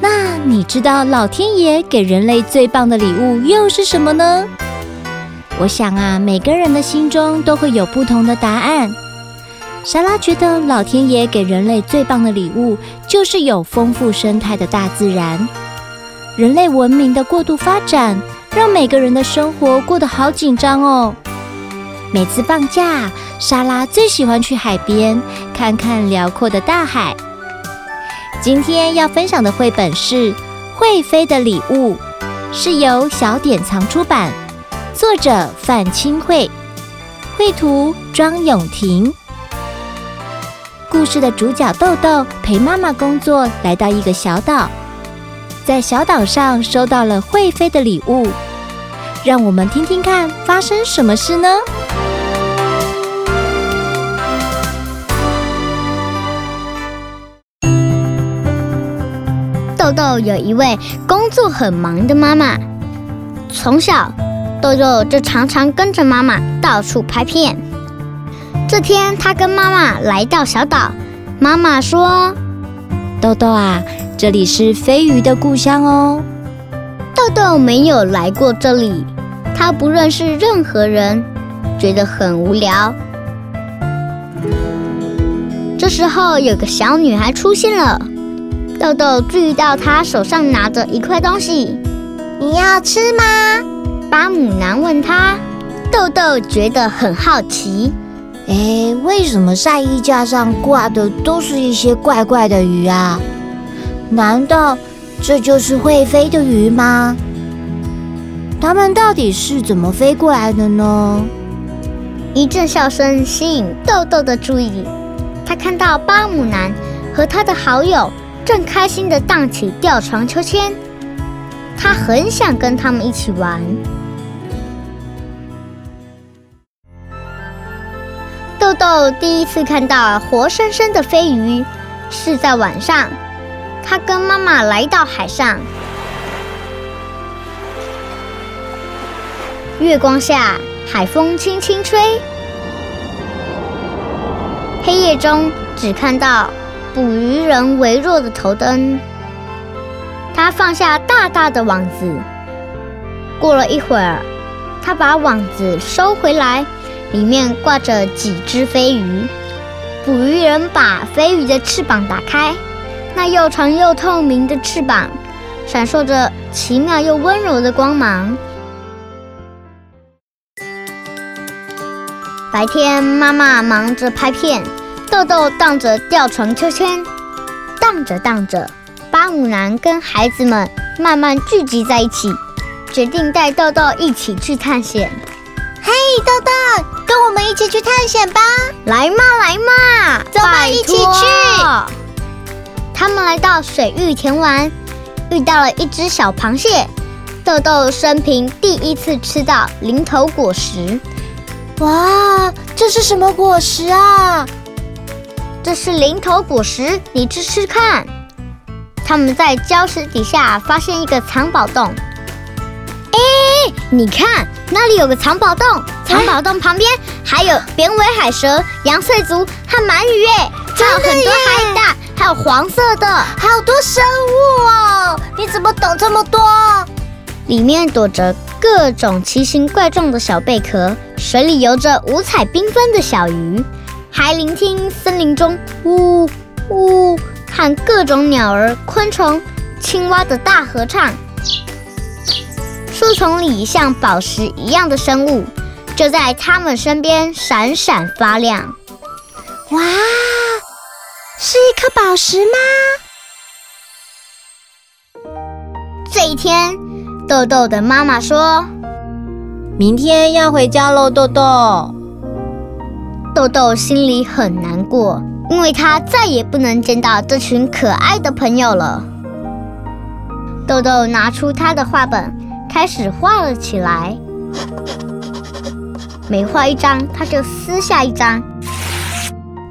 那你知道老天爷给人类最棒的礼物又是什么呢？我想啊，每个人的心中都会有不同的答案。莎拉觉得老天爷给人类最棒的礼物就是有丰富生态的大自然。人类文明的过度发展，让每个人的生活过得好紧张哦。每次放假，莎拉最喜欢去海边看看辽阔的大海。今天要分享的绘本是《会飞的礼物》，是由小典藏出版，作者范钦慧，绘图庄永婷。故事的主角豆豆陪妈妈工作，来到一个小岛，在小岛上收到了会飞的礼物。让我们听听看发生什么事呢？豆豆有一位工作很忙的妈妈，从小豆豆就常常跟着妈妈到处拍片。这天，他跟妈妈来到小岛，妈妈说：“豆豆啊，这里是飞鱼的故乡哦。”豆豆没有来过这里，他不认识任何人，觉得很无聊。这时候，有个小女孩出现了。豆豆注意到他手上拿着一块东西，你要吃吗？巴姆男问他。豆豆觉得很好奇，哎，为什么晒衣架上挂的都是一些怪怪的鱼啊？难道这就是会飞的鱼吗？它们到底是怎么飞过来的呢？一阵笑声吸引豆豆的注意，他看到巴姆男和他的好友。正开心地荡起吊床秋千，他很想跟他们一起玩。豆豆第一次看到活生生的飞鱼，是在晚上。他跟妈妈来到海上，月光下，海风轻轻吹，黑夜中只看到。捕鱼人微弱的头灯，他放下大大的网子。过了一会儿，他把网子收回来，里面挂着几只飞鱼。捕鱼人把飞鱼的翅膀打开，那又长又透明的翅膀闪烁着奇妙又温柔的光芒。白天，妈妈忙着拍片。豆豆荡着吊床秋千，荡着荡着，巴姆男跟孩子们慢慢聚集在一起，决定带豆豆一起去探险。嘿，豆豆，跟我们一起去探险吧！来嘛，来嘛，走吧，一起去。他们来到水域田玩，遇到了一只小螃蟹。豆豆生平第一次吃到零头果实。哇，这是什么果实啊？这是零头果实，你吃吃看。他们在礁石底下发现一个藏宝洞。哎，你看，那里有个藏宝洞，藏宝洞旁边还有扁尾海蛇、阳燧足和鳗鱼，哎，还有很多海胆，还有黄色的，好多生物哦！你怎么懂这么多？里面躲着各种奇形怪状的小贝壳，水里游着五彩缤纷的小鱼。还聆听森林中呜呜和各种鸟儿、昆虫、青蛙的大合唱。树丛里像宝石一样的生物，就在他们身边闪闪发亮。哇，是一颗宝石吗？这一天，豆豆的妈妈说：“明天要回家喽，豆豆。”豆豆心里很难过，因为他再也不能见到这群可爱的朋友了。豆豆拿出他的画本，开始画了起来。每画一张，他就撕下一张。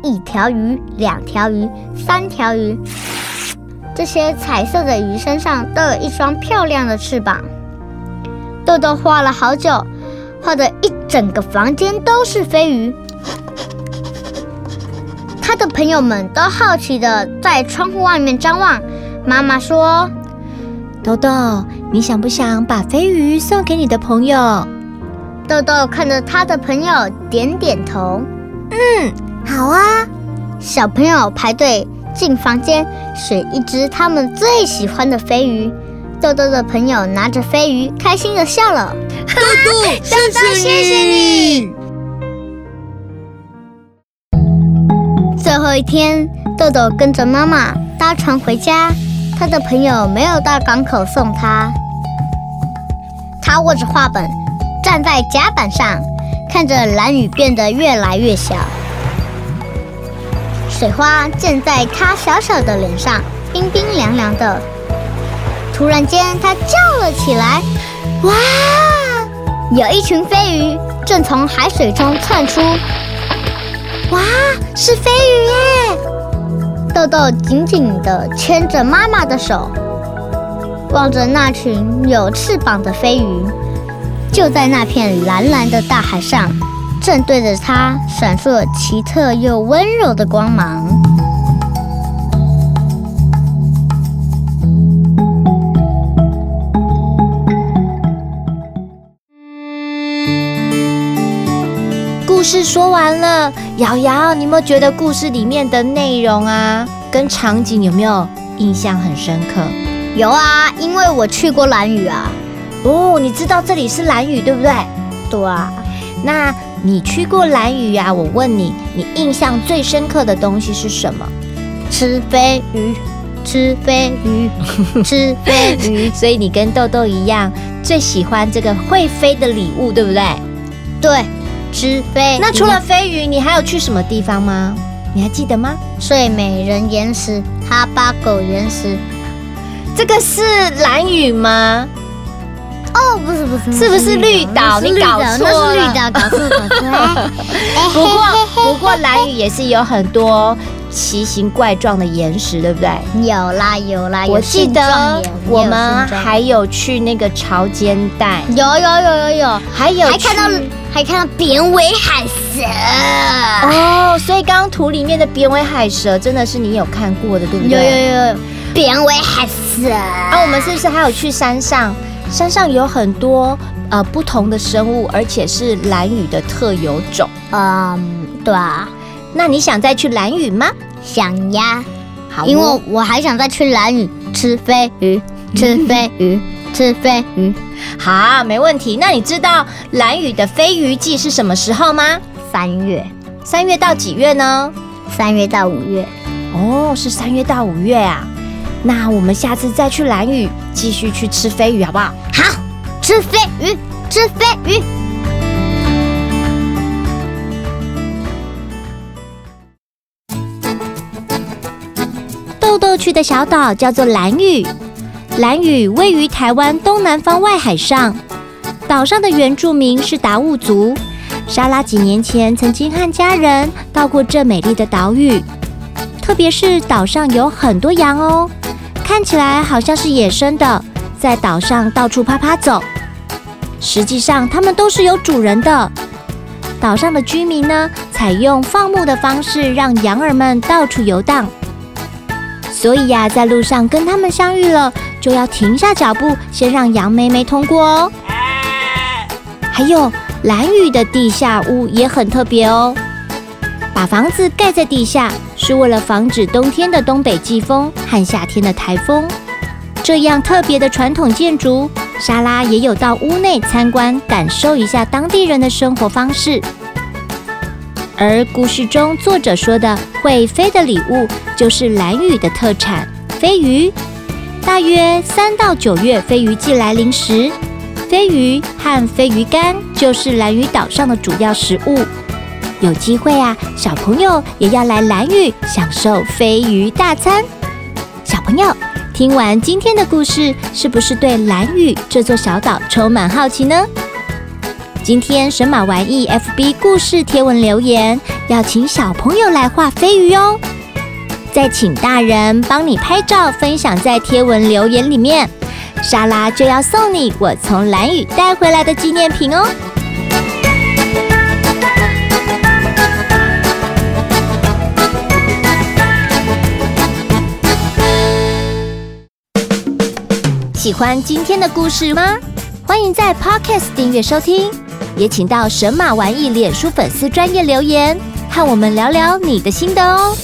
一条鱼，两条鱼，三条鱼，这些彩色的鱼身上都有一双漂亮的翅膀。豆豆画了好久，画的一整个房间都是飞鱼。他的朋友们都好奇的在窗户外面张望。妈妈说：“豆豆，你想不想把飞鱼送给你的朋友？”豆豆看着他的朋友，点点头：“嗯。”好啊，小朋友排队进房间，选一只他们最喜欢的飞鱼。豆豆的朋友拿着飞鱼，开心的笑了。豆豆，谢谢你！最后一天，豆豆跟着妈妈搭船回家，他的朋友没有到港口送他。他握着画本，站在甲板上，看着蓝雨变得越来越小。水花溅在他小小的脸上，冰冰凉凉的。突然间，他叫了起来：“哇！有一群飞鱼正从海水中窜出！哇，是飞鱼耶！”豆豆紧紧地牵着妈妈的手，望着那群有翅膀的飞鱼，就在那片蓝蓝的大海上。正对着它闪烁奇特又温柔的光芒。故事说完了，瑶瑶，你有没有觉得故事里面的内容啊，跟场景有没有印象很深刻？有啊，因为我去过蓝屿啊。哦，你知道这里是蓝屿，对不对？对啊。那你去过蓝屿呀？我问你，你印象最深刻的东西是什么？吃飞鱼，吃飞鱼，吃飞鱼。所以你跟豆豆一样，最喜欢这个会飞的礼物，对不对？对，吃飞。那除了飞鱼，你还有去什么地方吗？你还记得吗？睡美人岩石，哈巴狗岩石。这个是蓝雨吗？哦，不是不是，是不是绿岛？你搞错了，那是绿岛，搞错搞错。不过不过，蓝屿也是有很多奇形怪状的岩石，对不对？有啦有啦，我记得我们还有去那个潮间带，有有有有有，还有还看到还看到扁尾海蛇哦。所以刚刚图里面的扁尾海蛇真的是你有看过的，对不对？有有有有，扁尾海蛇。啊，我们是不是还有去山上？山上有很多呃不同的生物，而且是蓝屿的特有种。嗯，对啊。那你想再去蓝屿吗？想呀。好，因为我还想再去蓝屿吃飞鱼，吃飞鱼，吃飞鱼。好，没问题。那你知道蓝屿的飞鱼季是什么时候吗？三月。三月到几月呢？三月到五月。哦，是三月到五月啊。那我们下次再去蓝屿，继续去吃飞鱼，好不好？好，吃飞鱼，吃飞鱼。豆豆去的小岛叫做蓝屿，兰屿位于台湾东南方外海上，岛上的原住民是达悟族。莎拉几年前曾经和家人到过这美丽的岛屿，特别是岛上有很多羊哦。看起来好像是野生的，在岛上到处趴趴走。实际上，它们都是有主人的。岛上的居民呢，采用放牧的方式，让羊儿们到处游荡。所以呀，在路上跟它们相遇了，就要停下脚步，先让羊妹妹通过哦。还有，蓝屿的地下屋也很特别哦，把房子盖在地下。是为了防止冬天的东北季风和夏天的台风，这样特别的传统建筑，莎拉也有到屋内参观，感受一下当地人的生活方式。而故事中作者说的会飞的礼物，就是蓝屿的特产飞鱼。大约三到九月飞鱼季来临时，飞鱼和飞鱼干就是蓝屿岛上的主要食物。有机会啊，小朋友也要来蓝屿享受飞鱼大餐。小朋友，听完今天的故事，是不是对蓝屿这座小岛充满好奇呢？今天神马玩意 FB 故事贴文留言，要请小朋友来画飞鱼哦。再请大人帮你拍照，分享在贴文留言里面，莎拉就要送你我从蓝屿带回来的纪念品哦。喜欢今天的故事吗？欢迎在 Podcast 订阅收听，也请到神马玩意脸书粉丝专业留言，和我们聊聊你的心得哦。